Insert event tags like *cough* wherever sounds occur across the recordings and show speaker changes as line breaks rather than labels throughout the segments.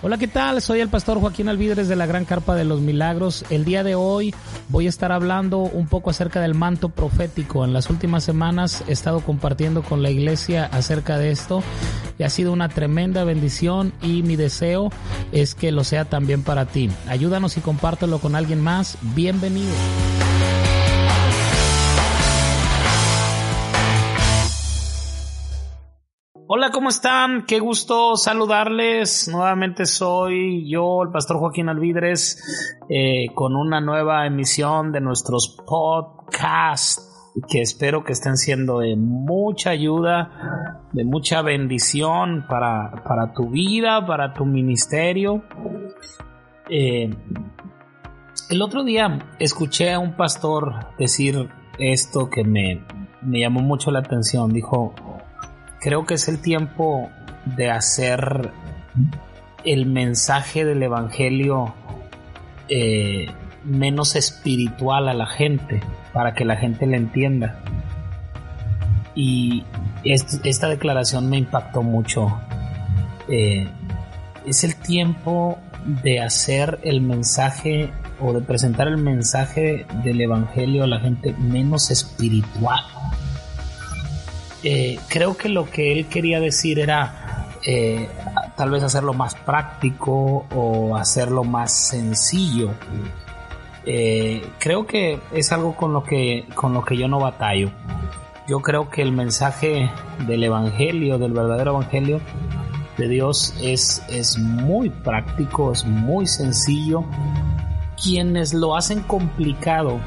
Hola, ¿qué tal? Soy el pastor Joaquín Alvidres de la Gran Carpa de los Milagros. El día de hoy voy a estar hablando un poco acerca del manto profético. En las últimas semanas he estado compartiendo con la iglesia acerca de esto y ha sido una tremenda bendición y mi deseo es que lo sea también para ti. Ayúdanos y compártelo con alguien más. Bienvenido. Hola, ¿cómo están? Qué gusto saludarles. Nuevamente soy yo, el pastor Joaquín Alvidres, eh, con una nueva emisión de nuestros podcasts que espero que estén siendo de mucha ayuda, de mucha bendición para, para tu vida, para tu ministerio. Eh, el otro día escuché a un pastor decir esto que me, me llamó mucho la atención. Dijo, creo que es el tiempo de hacer el mensaje del Evangelio eh, menos espiritual a la gente, para que la gente le entienda. Y esta declaración me impactó mucho. Eh, es el tiempo de hacer el mensaje o de presentar el mensaje del Evangelio a la gente menos espiritual. Eh, creo que lo que él quería decir era eh, tal vez hacerlo más práctico o hacerlo más sencillo. Eh, creo que es algo con lo que con lo que yo no batallo. Yo creo que el mensaje del evangelio, del verdadero evangelio de Dios es, es muy práctico, es muy sencillo. Quienes lo hacen complicado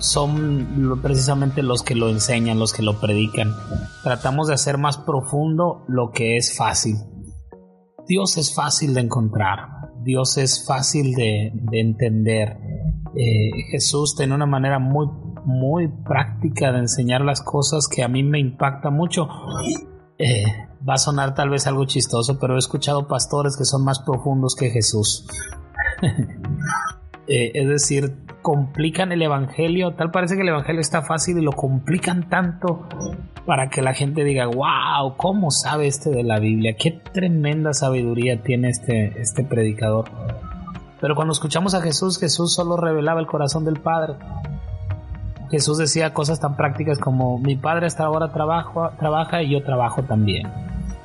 son precisamente los que lo enseñan, los que lo predican. Tratamos de hacer más profundo lo que es fácil. Dios es fácil de encontrar, Dios es fácil de, entender. Eh, Jesús tiene una manera muy, muy práctica de enseñar las cosas que a mí me impacta mucho. Eh, va a sonar tal vez algo chistoso, pero he escuchado pastores que son más profundos que Jesús. *laughs* Eh, es decir, complican el Evangelio, tal parece que el Evangelio está fácil y lo complican tanto para que la gente diga, wow, ¿cómo sabe este de la Biblia? Qué tremenda sabiduría tiene este, este predicador. Pero cuando escuchamos a Jesús, Jesús solo revelaba el corazón del Padre. Jesús decía cosas tan prácticas como mi Padre hasta ahora trabajo, trabaja y yo trabajo también.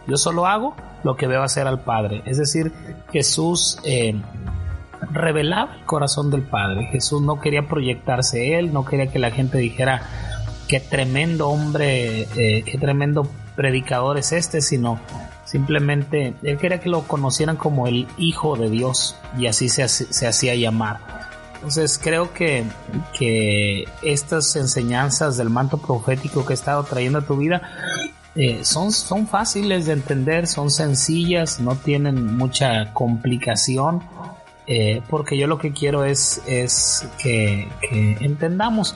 Yo solo hago lo que veo hacer al Padre. Es decir, Jesús eh, revelaba el corazón del Padre. Jesús no quería proyectarse él, no quería que la gente dijera qué tremendo hombre, eh, qué tremendo predicador es este, sino simplemente él quería que lo conocieran como el Hijo de Dios y así se, se hacía llamar. Entonces creo que, que estas enseñanzas del manto profético que he estado trayendo a tu vida eh, son, son fáciles de entender, son sencillas, no tienen mucha complicación eh, porque yo lo que quiero es, es que, entendamos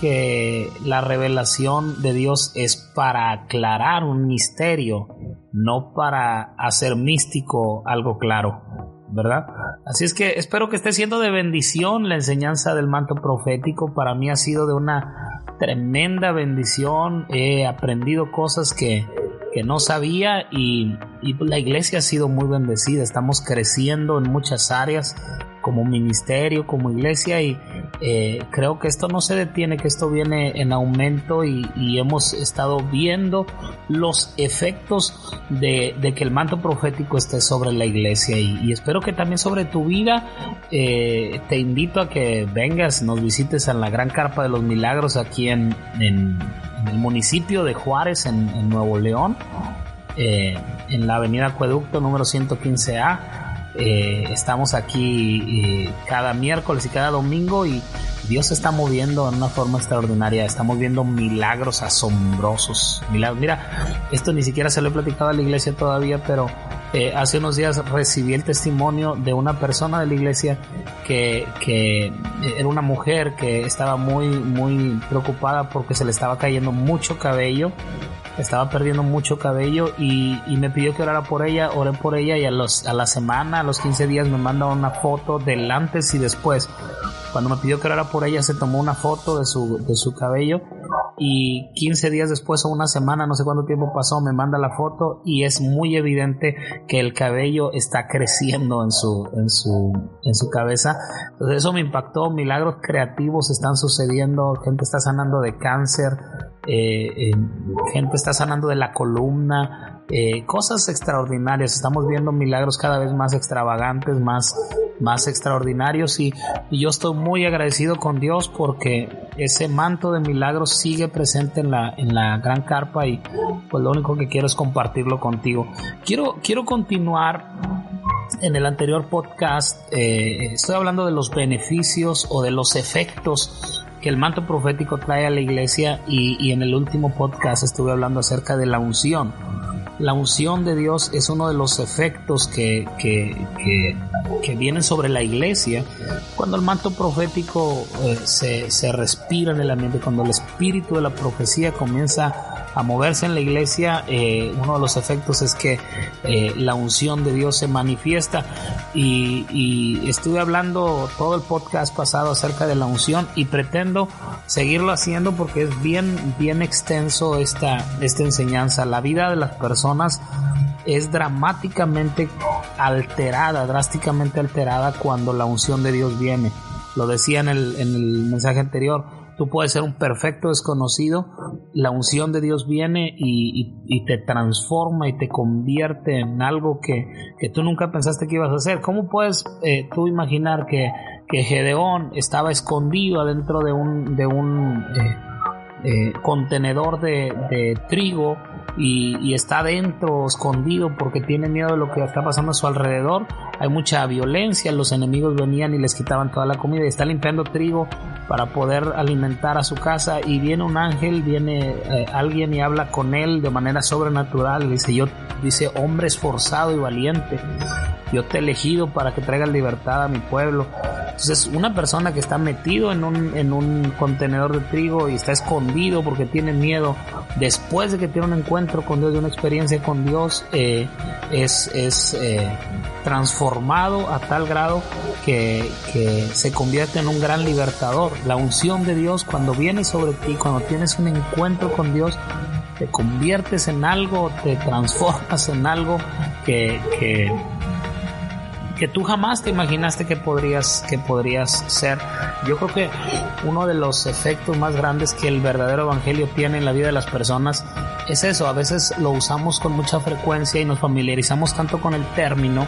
que la revelación de Dios es para aclarar un misterio, no para hacer místico algo claro, ¿verdad? Así es que espero que esté siendo de bendición la enseñanza del manto profético. Para mí ha sido de una tremenda bendición. He aprendido cosas que, que no sabía y, la iglesia ha sido muy bendecida. Estamos creciendo en muchas áreas como ministerio, como iglesia y eh, creo que esto no se detiene, que esto viene en aumento y, hemos estado viendo los efectos de, que el manto profético esté sobre la iglesia y, espero que también sobre tu vida. Eh, te invito a que vengas, nos visites en la Gran Carpa de los Milagros aquí en el municipio de Juárez, en, Nuevo León, eh, en la avenida Acueducto número 115A. Eh, estamos aquí eh, cada miércoles y cada domingo y Dios se está moviendo en una forma extraordinaria. Estamos viendo milagros asombrosos. Milagros. Mira, esto ni siquiera se lo he platicado a la iglesia todavía, pero hace unos días recibí el testimonio de una persona de la iglesia que, que, era una mujer que estaba muy, muy preocupada porque se le estaba cayendo mucho cabello, estaba perdiendo mucho cabello y, y me pidió que orara por ella, oré por ella y a, los, a la semana, a los 15 días me manda una foto del antes y después. Cuando me pidió que orara por ella se tomó una foto de su, de su cabello y 15 días después o una semana, no sé cuánto tiempo pasó, me manda la foto y es muy evidente que el cabello está creciendo en su, en su, en su cabeza. Entonces eso me impactó, milagros creativos están sucediendo, gente está sanando de cáncer, eh, gente está sanando de la columna, eh, cosas extraordinarias. Estamos viendo milagros cada vez más extravagantes, más, más extraordinarios y, yo estoy muy agradecido con Dios porque ese manto de milagros sigue presente en la, en la gran carpa y pues lo único que quiero es compartirlo contigo. Quiero, quiero continuar en el anterior podcast eh, estoy hablando de los beneficios o de los efectos que el manto profético trae a la iglesia y, y en el último podcast estuve hablando acerca de la unción la unción de Dios es uno de los efectos que, que, vienen sobre la iglesia cuando el manto profético eh, se, se respira en el ambiente, cuando el espíritu de la profecía comienza a moverse en la iglesia, eh, uno de los efectos es que eh, la unción de Dios se manifiesta y, y, estuve hablando todo el podcast pasado acerca de la unción y pretendo seguirlo haciendo porque es bien, bien extenso esta, esta enseñanza. La vida de las personas es dramáticamente alterada, drásticamente alterada cuando la unción de Dios viene. Lo decía en el, en el mensaje anterior Tú puedes ser un perfecto desconocido, la unción de Dios viene y, te transforma y te convierte en algo que, tú nunca pensaste que ibas a hacer. ¿Cómo puedes eh, tú imaginar que, que, Gedeón estaba escondido adentro de un, de un eh, eh, contenedor de trigo? Y, está dentro, escondido, porque tiene miedo de lo que está pasando a su alrededor. Hay mucha violencia, los enemigos venían y les quitaban toda la comida y está limpiando trigo para poder alimentar a su casa y viene un ángel, viene eh, alguien y habla con él de manera sobrenatural, dice yo, dice hombre esforzado y valiente, yo te he elegido para que traigas libertad a mi pueblo. Entonces, una persona que está metido en un, en un contenedor de trigo y está escondido porque tiene miedo, después de que tiene un encuentro con Dios, de una experiencia con Dios, eh, es, es eh, transformado a tal grado que, que se convierte en un gran libertador. La unción de Dios, cuando viene sobre ti, cuando tienes un encuentro con Dios, te conviertes en algo, te transformas en algo que, que que tú jamás te imaginaste que podrías, que podrías ser. Yo creo que uno de los efectos más grandes que el verdadero evangelio tiene en la vida de las personas es eso. A veces lo usamos con mucha frecuencia y nos familiarizamos tanto con el término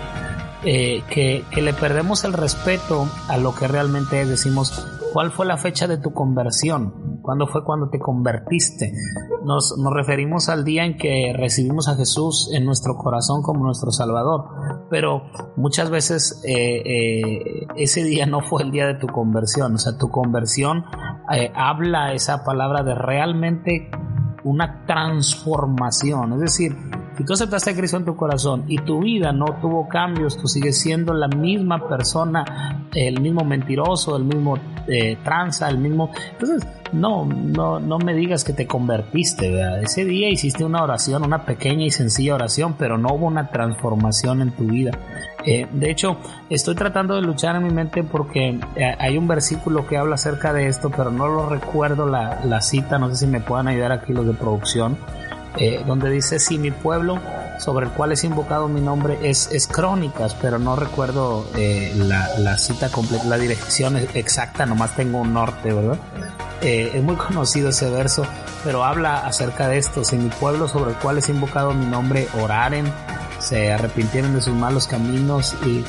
eh, que, que, le perdemos el respeto a lo que realmente es. Decimos, ¿cuál fue la fecha de tu conversión? ¿Cuándo fue cuando te convertiste? Nos, referimos al día en que recibimos a Jesús en nuestro corazón como nuestro Salvador. Pero muchas veces eh, eh, ese día no fue el día de tu conversión. O sea, tu conversión habla esa palabra de realmente una transformación. Es decir, si tú aceptaste a Cristo en tu corazón y tu vida no tuvo cambios, tú sigues siendo la misma persona, el mismo mentiroso, el mismo eh, tranza, el mismo... Entonces, no, no, no me digas que te convertiste, ¿verdad? Ese día hiciste una oración, una pequeña y sencilla oración, pero no hubo una transformación en tu vida. Eh, de hecho, estoy tratando de luchar en mi mente porque eh, hay un versículo que habla acerca de esto, pero no lo recuerdo la, la cita, no sé si me puedan ayudar aquí los de producción. Eh, donde dice si mi pueblo sobre el cual es invocado mi nombre es, es Crónicas, pero no recuerdo eh, la, cita completa, la dirección exacta, nomás tengo un norte, ¿verdad? Eh, es muy *laughs* conocido ese verso, pero habla acerca de esto, si mi pueblo sobre el cual es invocado mi nombre oraren, se arrepintieron de sus malos caminos y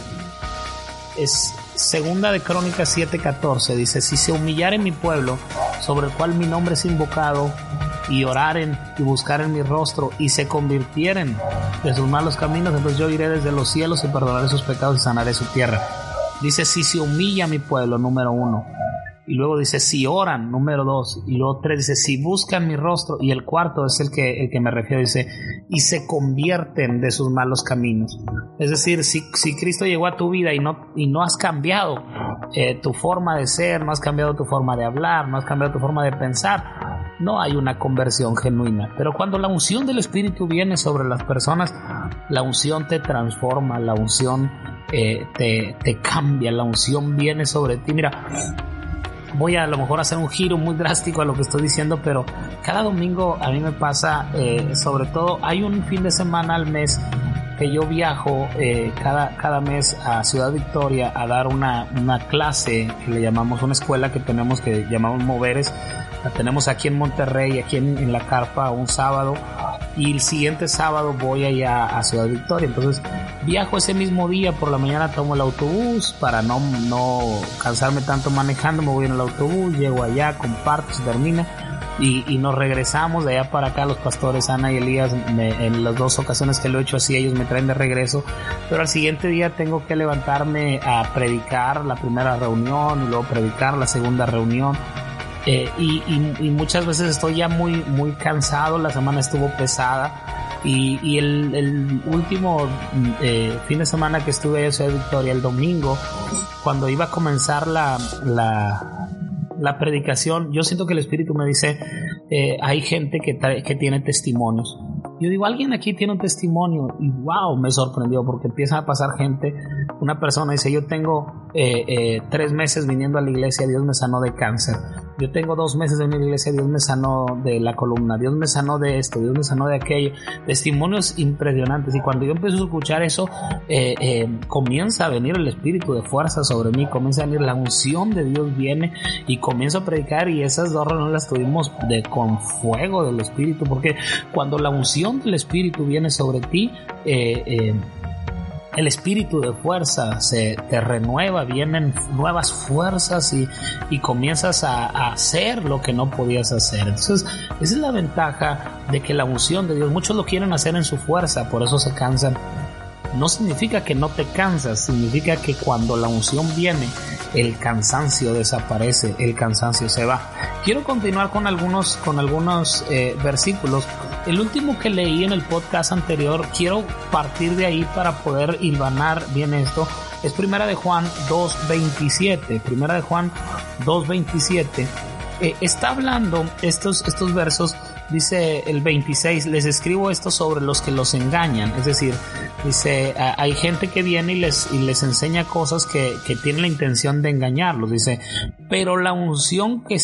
es segunda de Crónicas 7:14, dice, si se humillare mi pueblo sobre el cual mi nombre es invocado, y oraren y buscaren mi rostro y se convirtieren de sus malos caminos, entonces yo iré desde los cielos y perdonaré sus pecados y sanaré su tierra. Dice, si se humilla mi pueblo, número uno. Y luego dice, si oran, número dos. Y luego tres dice, si buscan mi rostro. Y el cuarto es el que, el que me refiero, dice, y se convierten de sus malos caminos. Es decir, si, si Cristo llegó a tu vida y no, y no has cambiado eh, tu forma de ser, no has cambiado tu forma de hablar, no has cambiado tu forma de pensar, no hay una conversión genuina. Pero cuando la unción del Espíritu viene sobre las personas, la unción te transforma, la unción eh, te, te, cambia, la unción viene sobre ti. Mira, voy a, a lo mejor hacer un giro muy drástico a lo que estoy diciendo, pero cada domingo a mí me pasa, eh, sobre todo hay un fin de semana al mes que yo viajo eh, cada, cada mes a Ciudad Victoria a dar una, una clase le llamamos una escuela que tenemos que llamamos Moveres. La tenemos aquí en Monterrey, aquí en, en la carpa un sábado. Y el siguiente sábado voy allá a Ciudad Victoria. Entonces viajo ese mismo día, por la mañana tomo el autobús para no, no cansarme tanto manejando, me voy en el autobús, llego allá, comparto, se termina. Y, nos regresamos de allá para acá. Los pastores Ana y Elías en las dos ocasiones que lo he hecho así ellos me traen de regreso. Pero al siguiente día tengo que levantarme a predicar la primera reunión y luego predicar la segunda reunión eh, y, muchas veces estoy ya muy muy cansado la semana estuvo pesada y, el, último eh, fin de semana que estuve en Ciudad Victoria el domingo cuando iba a comenzar la, la la predicación, yo siento que el Espíritu me dice, eh, hay gente que, que tiene testimonios. Yo digo, alguien aquí tiene un testimonio y wow, me sorprendió porque empieza a pasar gente. Una persona dice, yo tengo eh, eh, tres meses viniendo a la iglesia, Dios me sanó de cáncer. Yo tengo dos meses en la iglesia, Dios me sanó de la columna, Dios me sanó de esto, Dios me sanó de aquello. Testimonios impresionantes. Y cuando yo empiezo a escuchar eso, comienza a venir el espíritu de fuerza sobre mí, comienza a venir la unción de Dios viene y comienzo a predicar y esas dos no las tuvimos de con fuego del espíritu, porque cuando la unción del espíritu viene sobre ti, eh, eh, el espíritu de fuerza se te renueva, vienen nuevas fuerzas y, y comienzas a, hacer lo que no podías hacer. Entonces, esa es la ventaja de que la unción de Dios, muchos lo quieren hacer en su fuerza, por eso se cansan. No significa que no te cansas, significa que cuando la unción viene, el cansancio desaparece, el cansancio se va. Quiero continuar con algunos, con algunos eh, versículos. El último que leí en el podcast anterior, quiero partir de ahí para poder hilvanar bien esto. Es Primera de Juan 2.27. Primera de Juan 2.27. Eh, está hablando estos, estos versos dice el 26, les escribo esto sobre los que los engañan. Es decir, dice, hay gente que viene y les, y les enseña cosas que, que tienen la intención de engañarlos. Dice, pero la unción que,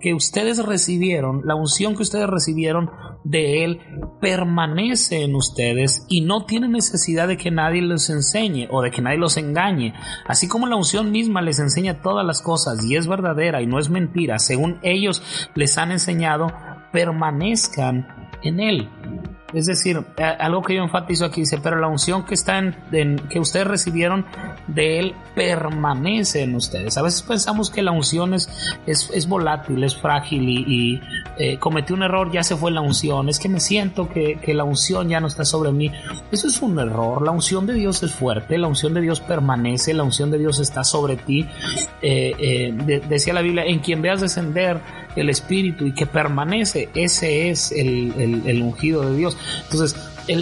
que ustedes recibieron, la unción que ustedes recibieron de Él permanece en ustedes y no tienen necesidad de que nadie les enseñe o de que nadie los engañe. Así como la unción misma les enseña todas las cosas y es verdadera y no es mentira, según ellos les han enseñado, permanezcan en Él. Es decir, algo que yo enfatizo aquí dice, pero la unción que está que ustedes recibieron de él permanece en ustedes. A veces pensamos que la unción es, es, volátil, es frágil y, eh, cometí un error, ya se fue la unción. Es que me siento que, la unción ya no está sobre mí. Eso es un error. La unción de Dios es fuerte, la unción de Dios permanece, la unción de Dios está sobre ti. Eh, eh, decía la Biblia, en quien veas descender el Espíritu y que permanece, ese es el, el ungido de Dios. Entonces,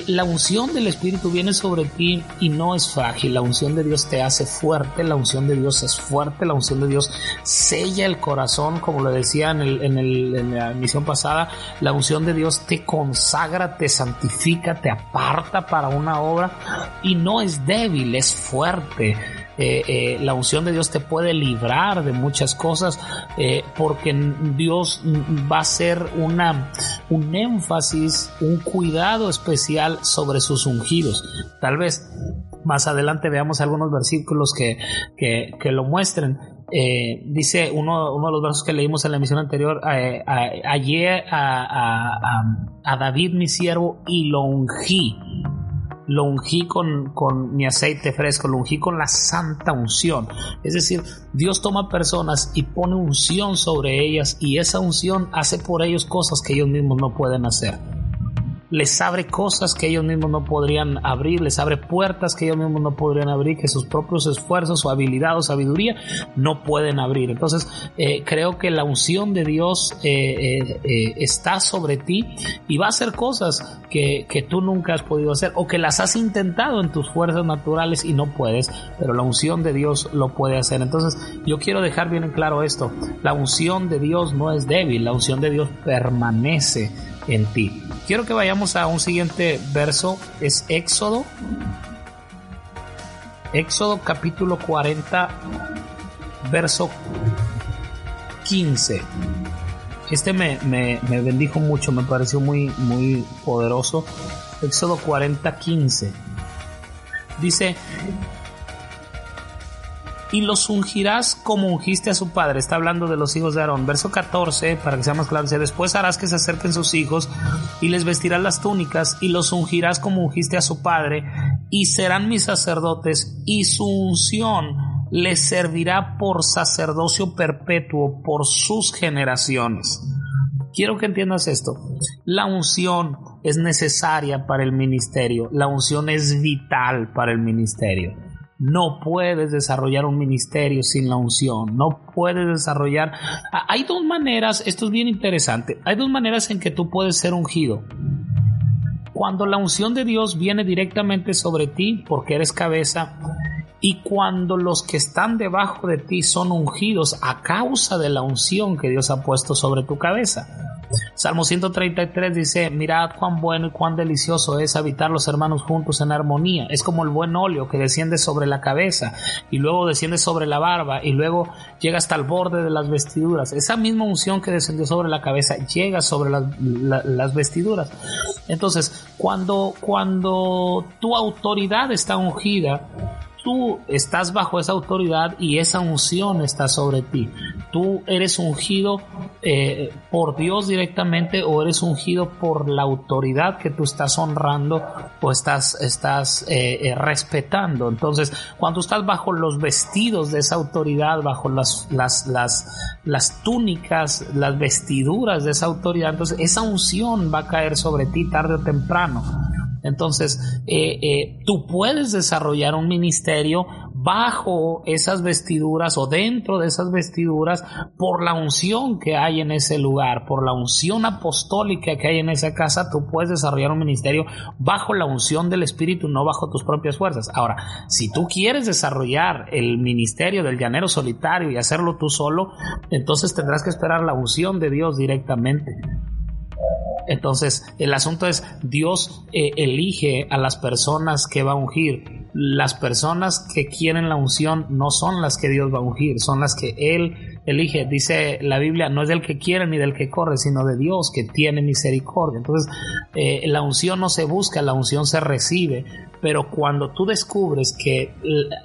la unción del Espíritu viene sobre ti y no es frágil. La unción de Dios te hace fuerte, la unción de Dios es fuerte, la unción de Dios sella el corazón, como le decía en, en la emisión pasada. La unción de Dios te consagra, te santifica, te aparta para una obra y no es débil, es fuerte. Eh, eh, la unción de Dios te puede librar de muchas cosas eh, porque Dios va a ser una, un énfasis, un cuidado especial sobre sus ungidos. Tal vez más adelante veamos algunos versículos que, que, lo muestren. dice uno, de los versos que leímos en la emisión anterior, hallé a, a, David mi siervo y lo ungí lo ungí con, con mi aceite fresco, lo ungí con la santa unción. Es decir, Dios toma personas y pone unción sobre ellas y esa unción hace por ellos cosas que ellos mismos no pueden hacer les abre cosas que ellos mismos no podrían abrir, les abre puertas que ellos mismos no podrían abrir, que sus propios esfuerzos o habilidad o sabiduría no pueden abrir. Entonces, eh, creo que la unción de Dios eh, eh, está sobre ti y va a hacer cosas que, que tú nunca has podido hacer o que las has intentado en tus fuerzas naturales y no puedes, pero la unción de Dios lo puede hacer. Entonces, yo quiero dejar bien en claro esto, la unción de Dios no es débil, la unción de Dios permanece en ti. Quiero que vayamos a un siguiente verso, es Éxodo. Éxodo capítulo 40, verso 15. Este me, bendijo mucho, me pareció muy, muy poderoso. Éxodo 40, 15. Dice, y los ungirás como ungiste a su padre. Está hablando de los hijos de Aarón. Verso 14, para que sea más claro, dice, después harás que se acerquen sus hijos y les vestirás las túnicas y los ungirás como ungiste a su padre y serán mis sacerdotes y su unción les servirá por sacerdocio perpetuo por sus generaciones. Quiero que entiendas esto. La unción es necesaria para el ministerio. La unción es vital para el ministerio. No puedes desarrollar un ministerio sin la unción. No puedes desarrollar... Hay dos maneras, esto es bien interesante, hay dos maneras en que tú puedes ser ungido. Cuando la unción de Dios viene directamente sobre ti porque eres cabeza y cuando los que están debajo de ti son ungidos a causa de la unción que Dios ha puesto sobre tu cabeza. Salmo 133 dice, mirad cuán bueno y cuán delicioso es habitar los hermanos juntos en armonía. Es como el buen óleo que desciende sobre la cabeza y luego desciende sobre la barba y luego llega hasta el borde de las vestiduras. Esa misma unción que descendió sobre la cabeza llega sobre las, vestiduras. Entonces, cuando, cuando tu autoridad está ungida, tú estás bajo esa autoridad y esa unción está sobre ti. Tú eres ungido eh, por Dios directamente o eres ungido por la autoridad que tú estás honrando o estás, estás eh, eh, respetando. Entonces, cuando estás bajo los vestidos de esa autoridad, bajo las, las, las, las túnicas, las vestiduras de esa autoridad, entonces esa unción va a caer sobre ti tarde o temprano. Entonces, eh, eh, tú puedes desarrollar un ministerio bajo esas vestiduras o dentro de esas vestiduras por la unción que hay en ese lugar, por la unción apostólica que hay en esa casa, tú puedes desarrollar un ministerio bajo la unción del Espíritu, no bajo tus propias fuerzas. Ahora, si tú quieres desarrollar el ministerio del llanero solitario y hacerlo tú solo, entonces tendrás que esperar la unción de Dios directamente. Entonces, el asunto es, Dios eh, elige a las personas que va a ungir. Las personas que quieren la unción no son las que Dios va a ungir, son las que Él elige. Dice la Biblia, no es del que quiere ni del que corre, sino de Dios que tiene misericordia. Entonces, eh, la unción no se busca, la unción se recibe. Pero cuando tú descubres que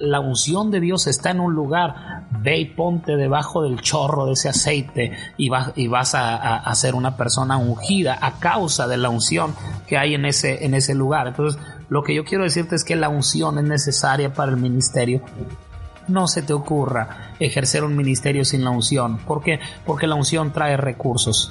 la unción de Dios está en un lugar, ve y ponte debajo del chorro de ese aceite y, y vas a, a, ser una persona ungida a causa de la unción que hay en ese, en ese lugar. Entonces, lo que yo quiero decirte es que la unción es necesaria para el ministerio no se te ocurra ejercer un ministerio sin la unción. ¿Por qué? Porque la unción trae recursos.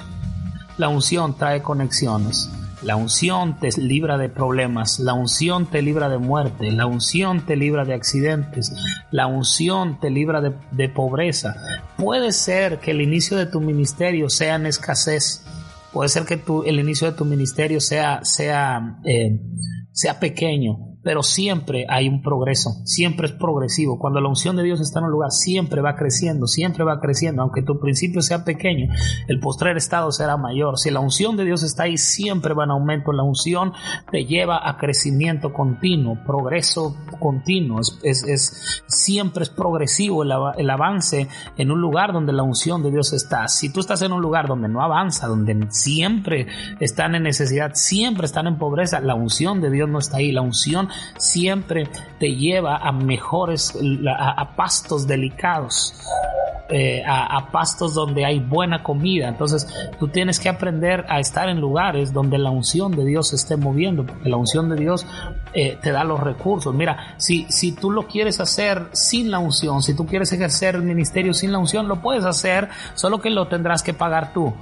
La unción trae conexiones. La unción te libra de problemas, la unción te libra de muerte, la unción te libra de accidentes, la unción te libra de, pobreza. Puede ser que el inicio de tu ministerio sea en escasez, puede ser que tu, el inicio de tu ministerio sea, sea, eh, sea pequeño, pero siempre hay un progreso, siempre es progresivo. Cuando la unción de Dios está en un lugar, siempre va creciendo, siempre va creciendo, aunque tu principio sea pequeño, el postrer estado será mayor. Si la unción de Dios está ahí, siempre va en aumento. La unción te lleva a crecimiento continuo, progreso continuo, es, siempre es progresivo el, el avance en un lugar donde la unción de Dios está. Si tú estás en un lugar donde no avanza, donde siempre están en necesidad, siempre están en pobreza, la unción de Dios no está ahí, la unción siempre te lleva a mejores, a, pastos delicados. Eh, a, pastos donde hay buena comida. Entonces tú tienes que aprender a estar en lugares donde la unción de Dios se esté moviendo, porque la unción de Dios eh, te da los recursos. Mira, si, si tú lo quieres hacer sin la unción, si tú quieres ejercer el ministerio sin la unción, lo puedes hacer, solo que lo tendrás que pagar tú,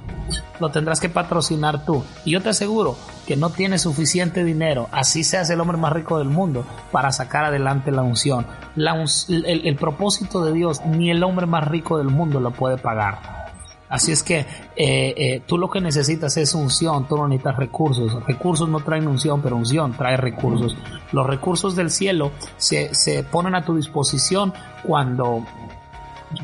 lo tendrás que patrocinar tú. Y yo te aseguro que no tiene suficiente dinero, así seas el hombre más rico del mundo, para sacar adelante la unción. el, propósito de Dios, ni el hombre más rico del mundo lo puede pagar. Así es que eh, eh, tú lo que necesitas es unción, tú no necesitas recursos. Recursos no traen unción, pero unción trae recursos. Los recursos del cielo se, se ponen a tu disposición cuando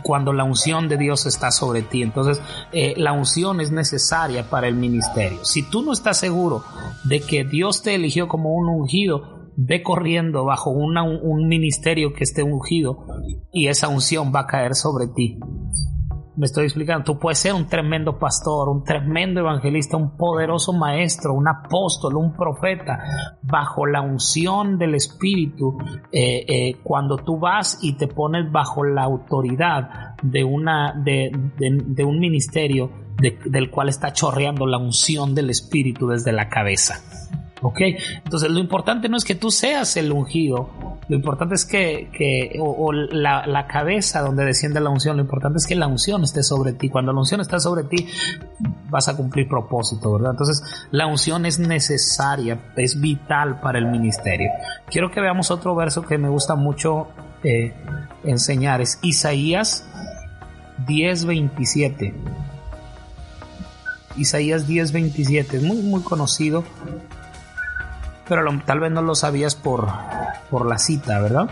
cuando la unción de Dios está sobre ti. Entonces, eh, la unción es necesaria para el ministerio. Si tú no estás seguro de que Dios te eligió como un ungido, ve corriendo bajo un ministerio que esté ungido y esa unción va a caer sobre ti. Me estoy explicando, tú puedes ser un tremendo pastor, un tremendo evangelista, un poderoso maestro, un apóstol, un profeta, bajo la unción del Espíritu, eh, eh, cuando tú vas y te pones bajo la autoridad de, una, de, de, un ministerio del cual está chorreando la unción del Espíritu desde la cabeza. ¿Ok? Entonces lo importante no es que tú seas el ungido, lo importante es que, que o, la, la, cabeza donde desciende la unción, lo importante es que la unción esté sobre ti. Cuando la unción está sobre ti, vas a cumplir propósito, ¿verdad? Entonces la unción es necesaria, es vital para el ministerio. Quiero que veamos otro verso que me gusta mucho eh, enseñar, es Isaías 10:27. Isaías 10:27, es muy, muy conocido pero tal vez no lo sabías por, por la cita, ¿verdad?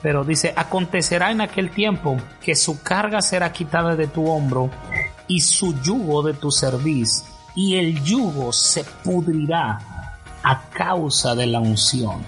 Pero dice, acontecerá en aquel tiempo que su carga será quitada de tu hombro y su yugo de tu cerviz, y el yugo se pudrirá a causa de la unción.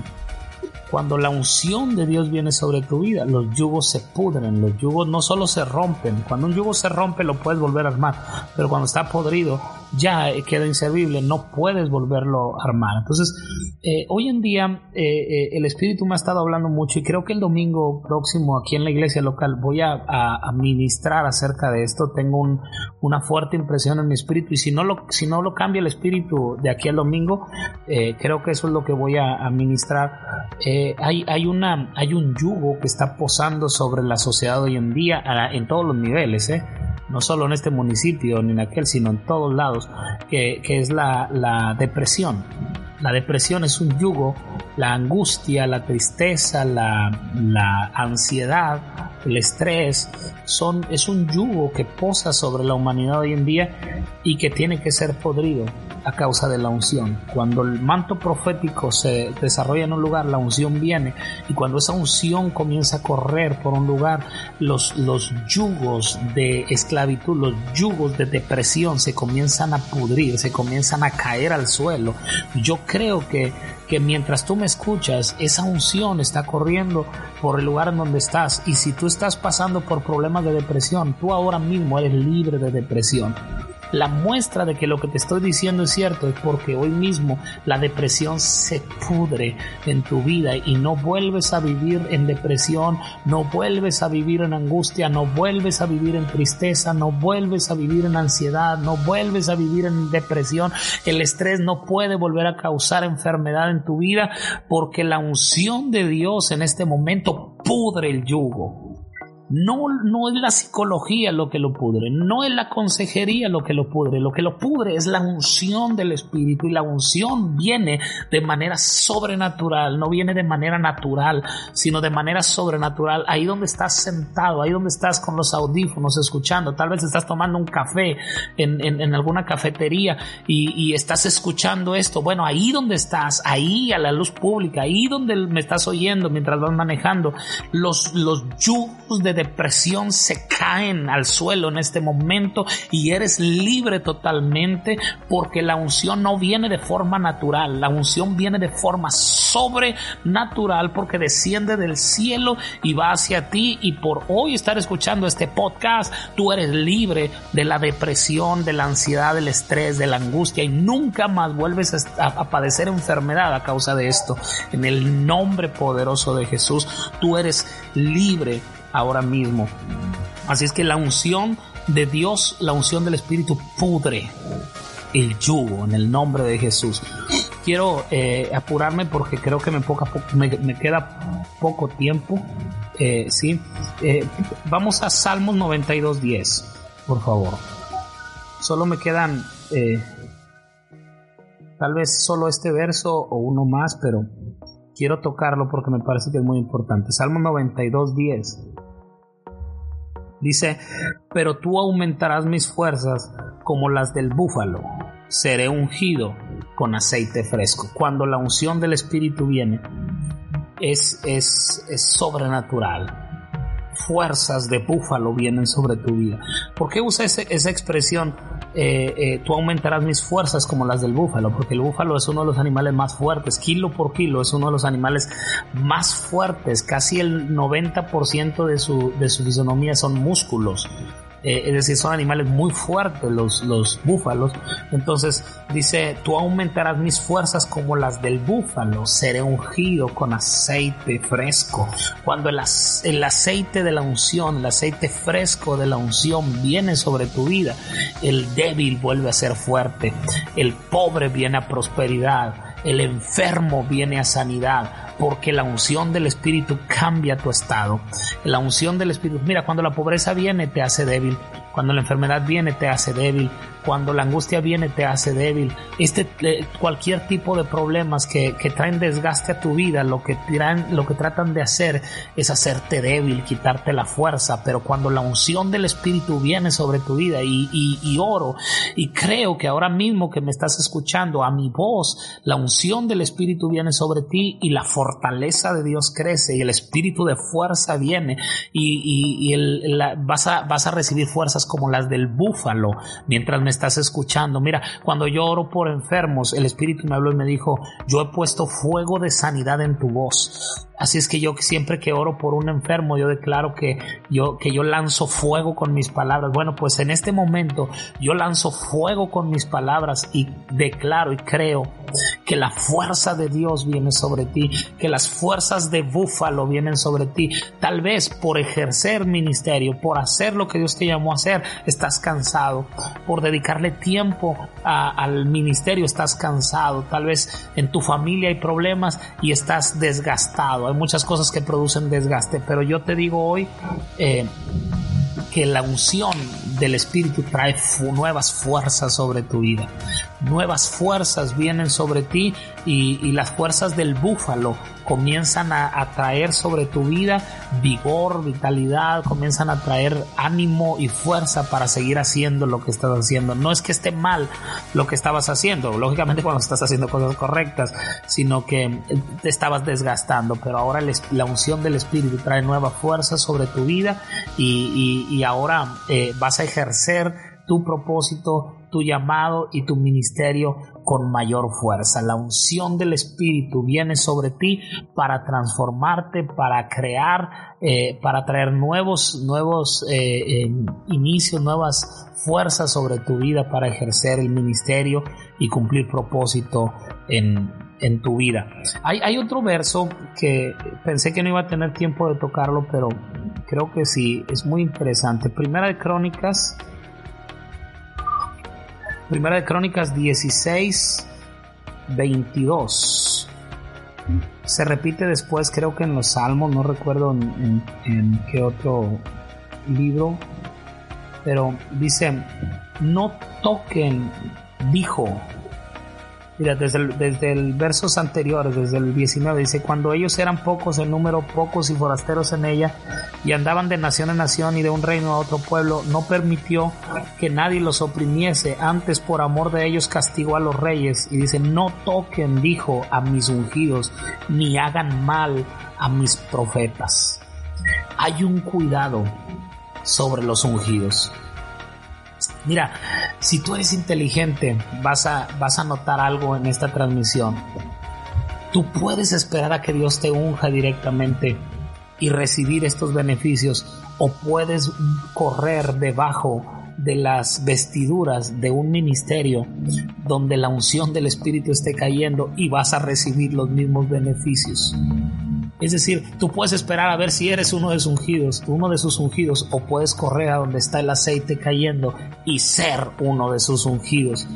Cuando la unción de Dios viene sobre tu vida, los yugos se pudren, los yugos no solo se rompen, cuando un yugo se rompe lo puedes volver a armar, pero cuando está podrido ya queda inservible, no puedes volverlo a armar. Entonces, eh, hoy en día eh, eh, el Espíritu me ha estado hablando mucho y creo que el domingo próximo aquí en la iglesia local voy a, a, ministrar acerca de esto. Tengo una fuerte impresión en mi espíritu y si no lo, si no lo cambia el Espíritu de aquí al domingo, creo que eso es lo que voy a, a ministrar. hay, hay, una, hay un yugo que está posando sobre la sociedad hoy en día en todos los niveles. ¿eh? no solo en este municipio ni en aquel, sino en todos lados, que, es la, depresión. La depresión es un yugo, la angustia, la tristeza, la, la ansiedad, el estrés, son, es un yugo que posa sobre la humanidad hoy en día y que tiene que ser podrido a causa de la unción. Cuando el manto profético se desarrolla en un lugar, la unción viene y cuando esa unción comienza a correr por un lugar, los, los yugos de esclavitud, los yugos de depresión se comienzan a pudrir, se comienzan a caer al suelo. Yo creo que, que mientras tú me escuchas, esa unción está corriendo por el lugar en donde estás y si tú estás pasando por problemas de depresión, tú ahora mismo eres libre de depresión. La muestra de que lo que te estoy diciendo es cierto es porque hoy mismo la depresión se pudre en tu vida y no vuelves a vivir en depresión, no vuelves a vivir en angustia, no vuelves a vivir en tristeza, no vuelves a vivir en ansiedad, no vuelves a vivir en depresión. El estrés no puede volver a causar enfermedad en tu vida porque la unción de Dios en este momento pudre el yugo. No, no es la psicología lo que lo pudre, no es la consejería lo que lo pudre, lo que lo pudre es la unción del Espíritu y la unción viene de manera sobrenatural, no viene de manera natural, sino de manera sobrenatural, ahí donde estás sentado, ahí donde estás con los audífonos escuchando, tal vez estás tomando un café en, alguna cafetería y, estás escuchando esto, bueno, ahí donde estás, ahí a la luz pública, ahí donde me estás oyendo mientras vas manejando, los, los yugos de depresión se caen al suelo en este momento y eres libre totalmente porque la unción no viene de forma natural, la unción viene de forma sobrenatural porque desciende del cielo y va hacia ti y por hoy estar escuchando este podcast, tú eres libre de la depresión, de la ansiedad, del estrés, de la angustia y nunca más vuelves a, a padecer enfermedad a causa de esto. En el nombre poderoso de Jesús, tú eres libre ahora mismo. Así es que la unción de Dios, la unción del Espíritu pudre el yugo en el nombre de Jesús. Quiero eh, apurarme porque creo que me, queda poco tiempo. Eh, sí, eh, vamos a Salmos 92.10, por favor. Solo me quedan tal vez solo este verso o uno más, pero quiero tocarlo porque me parece que es muy importante. Salmo 92, 10. Dice, pero tú aumentarás mis fuerzas como las del búfalo. Seré ungido con aceite fresco. Cuando la unción del Espíritu viene, es, es, es sobrenatural fuerzas de búfalo vienen sobre tu vida. ¿Por qué usa esa expresión? Eh, eh, tú aumentarás mis fuerzas como las del búfalo, porque el búfalo es uno de los animales más fuertes, kilo por kilo, es uno de los animales más fuertes, casi el 90% de su, de su fisonomía son músculos. Eh, es decir, son animales muy fuertes los, los búfalos. Entonces dice, tú aumentarás mis fuerzas como las del búfalo, seré ungido con aceite fresco. Cuando el, el aceite de la unción, el aceite fresco de la unción viene sobre tu vida, el débil vuelve a ser fuerte, el pobre viene a prosperidad, el enfermo viene a sanidad, porque la unción del Espíritu cambia tu estado. La unción del Espíritu, mira, cuando la pobreza viene te hace débil, cuando la enfermedad viene te hace débil, cuando la angustia viene te hace débil. Este, eh, cualquier tipo de problemas que, que, traen desgaste a tu vida, lo que, tiran, lo que tratan de hacer es hacerte débil, quitarte la fuerza, pero cuando la unción del Espíritu viene sobre tu vida y, y, y oro y creo que ahora mismo que me estás escuchando a mi voz, la unción del Espíritu viene sobre ti y la fortaleza de Dios crece y el Espíritu de fuerza viene y, y el, vas, a, vas a recibir como las del búfalo mientras me estás escuchando. Mira, cuando yo oro por enfermos, el Espíritu me habló y me dijo, yo he puesto fuego de sanidad en tu voz. Así es que yo siempre que oro por un enfermo, yo declaro que yo, que yo lanzo fuego con mis palabras. Bueno, pues en este momento yo lanzo fuego con mis palabras y declaro y creo que la fuerza de Dios viene sobre ti, que las fuerzas de búfalo vienen sobre ti. Tal vez por ejercer ministerio, por hacer lo que Dios te llamó a hacer, estás cansado. Por dedicarle tiempo al ministerio, estás cansado. Tal vez en tu familia hay problemas y estás desgastado hay muchas cosas que producen desgaste, pero yo te digo hoy eh, que la unción del Espíritu trae nuevas fuerzas sobre tu vida. Nuevas fuerzas vienen sobre ti y, las fuerzas del búfalo comienzan a, traer sobre tu vida vigor, vitalidad, comienzan a traer ánimo y fuerza para seguir haciendo lo que estás haciendo. No es que esté mal lo que estabas haciendo, lógicamente cuando estás haciendo cosas correctas, sino que te estabas desgastando, pero ahora la unción del Espíritu trae nueva fuerza sobre tu vida y, ahora eh, vas a ejercer tu propósito, tu llamado y tu ministerio con mayor fuerza. La unción del Espíritu viene sobre ti para transformarte, para crear, eh, para traer nuevos, nuevos eh, inicios, nuevas fuerzas sobre tu vida para ejercer el ministerio y cumplir propósito en, en tu vida. Hay, hay, otro verso que pensé que no iba a tener tiempo de tocarlo, pero creo que sí, es muy interesante. Primera de Crónicas Primera de Crónicas 16, 22. Se repite después, creo que en los Salmos, no recuerdo en, en qué otro libro, pero dice, no toquen, dijo Mira, desde, el, versos anteriores, desde el 19, dice, cuando ellos eran pocos en número, pocos y forasteros en ella, y andaban de nación en nación y de un reino a otro pueblo, no permitió que nadie los oprimiese, antes por amor de ellos castigó a los reyes, y dice, no toquen, dijo, a mis ungidos, ni hagan mal a mis profetas. Hay un cuidado sobre los ungidos. Mira, si tú eres inteligente, vas a, vas a notar algo en esta transmisión. Tú puedes esperar a que Dios te unja directamente y recibir estos beneficios o puedes correr debajo de las vestiduras de un ministerio donde la unción del Espíritu esté cayendo y vas a recibir los mismos beneficios. Es decir, tú puedes esperar a ver si eres uno de sus ungidos, uno de sus ungidos, o puedes correr a donde está el aceite cayendo y ser uno de sus ungidos.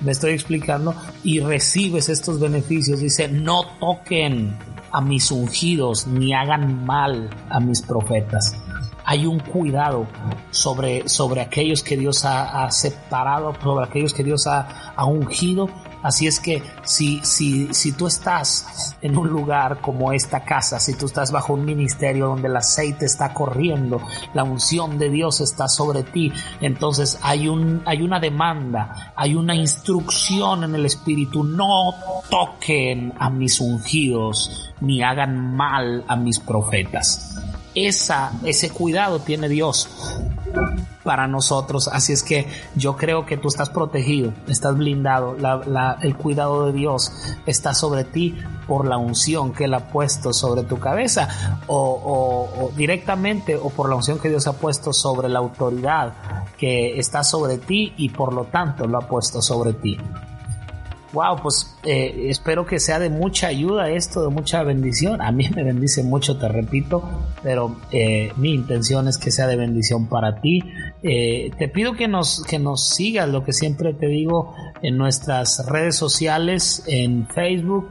Me estoy explicando y recibes estos beneficios. Dice, no toquen a mis ungidos ni hagan mal a mis profetas. Hay un cuidado sobre, sobre aquellos que Dios ha, separado, sobre aquellos que Dios ha, ha ungido Así es que si, si, si tú estás en un lugar como esta casa, si tú estás bajo un ministerio donde el aceite está corriendo, la unción de Dios está sobre ti, entonces hay, un, hay una demanda, hay una instrucción en el Espíritu, no toquen a mis ungidos, ni hagan mal a mis profetas. Esa, ese cuidado tiene Dios para nosotros. Así es que yo creo que tú estás protegido, estás blindado, el cuidado de Dios está sobre ti por la unción que Él ha puesto sobre tu cabeza o, directamente o por la unción que Dios ha puesto sobre la autoridad que está sobre ti y por lo tanto lo ha puesto sobre ti. Wow, pues eh, espero que sea de mucha ayuda esto, de mucha bendición. A mí *laughs* me bendice mucho, te repito, pero eh, mi intención es que sea de bendición para ti. Eh, te pido que nos, que nos sigas, lo que siempre te digo, en nuestras redes sociales, en Facebook.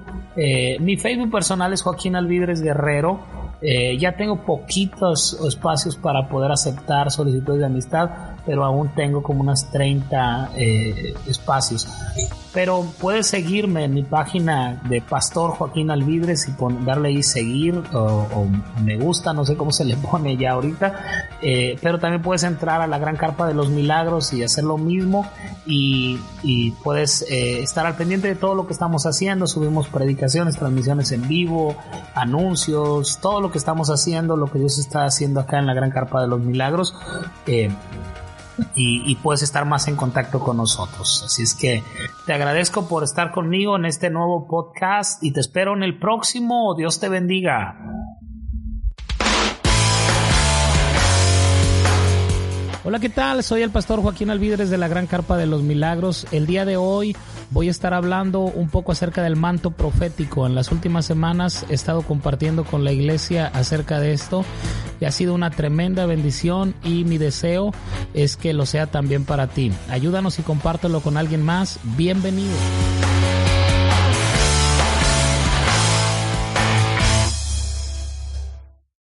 mi Facebook personal es Joaquín Alvidres Guerrero. Ya tengo poquitos espacios para poder aceptar solicitudes de amistad, pero aún tengo como unas 30 espacios. Pero puedes seguirme en mi página de Pastor Joaquín Alvidres y darle ahí seguir o, me gusta, no sé cómo se le pone ya ahorita. Eh, pero también puedes entrar a la Gran Carpa de los Milagros y hacer lo mismo y, puedes eh, estar al pendiente de todo lo que estamos haciendo. Subimos predicaciones, transmisiones en vivo, anuncios, todo lo que estamos haciendo, lo que Dios está haciendo acá en la Gran Carpa de los Milagros. Eh, y, puedes estar más en contacto con nosotros. Así es que te agradezco por estar conmigo en este nuevo podcast y te espero en el próximo. Dios te bendiga. Hola, ¿qué tal? Soy el pastor Joaquín Alvidres de la Gran Carpa de los Milagros. El día de hoy voy a estar hablando un poco acerca del manto profético. En las últimas semanas he estado compartiendo con la iglesia acerca de esto y ha sido una tremenda bendición y mi deseo es que lo sea también para ti. Ayúdanos y compártelo con alguien más. Bienvenido.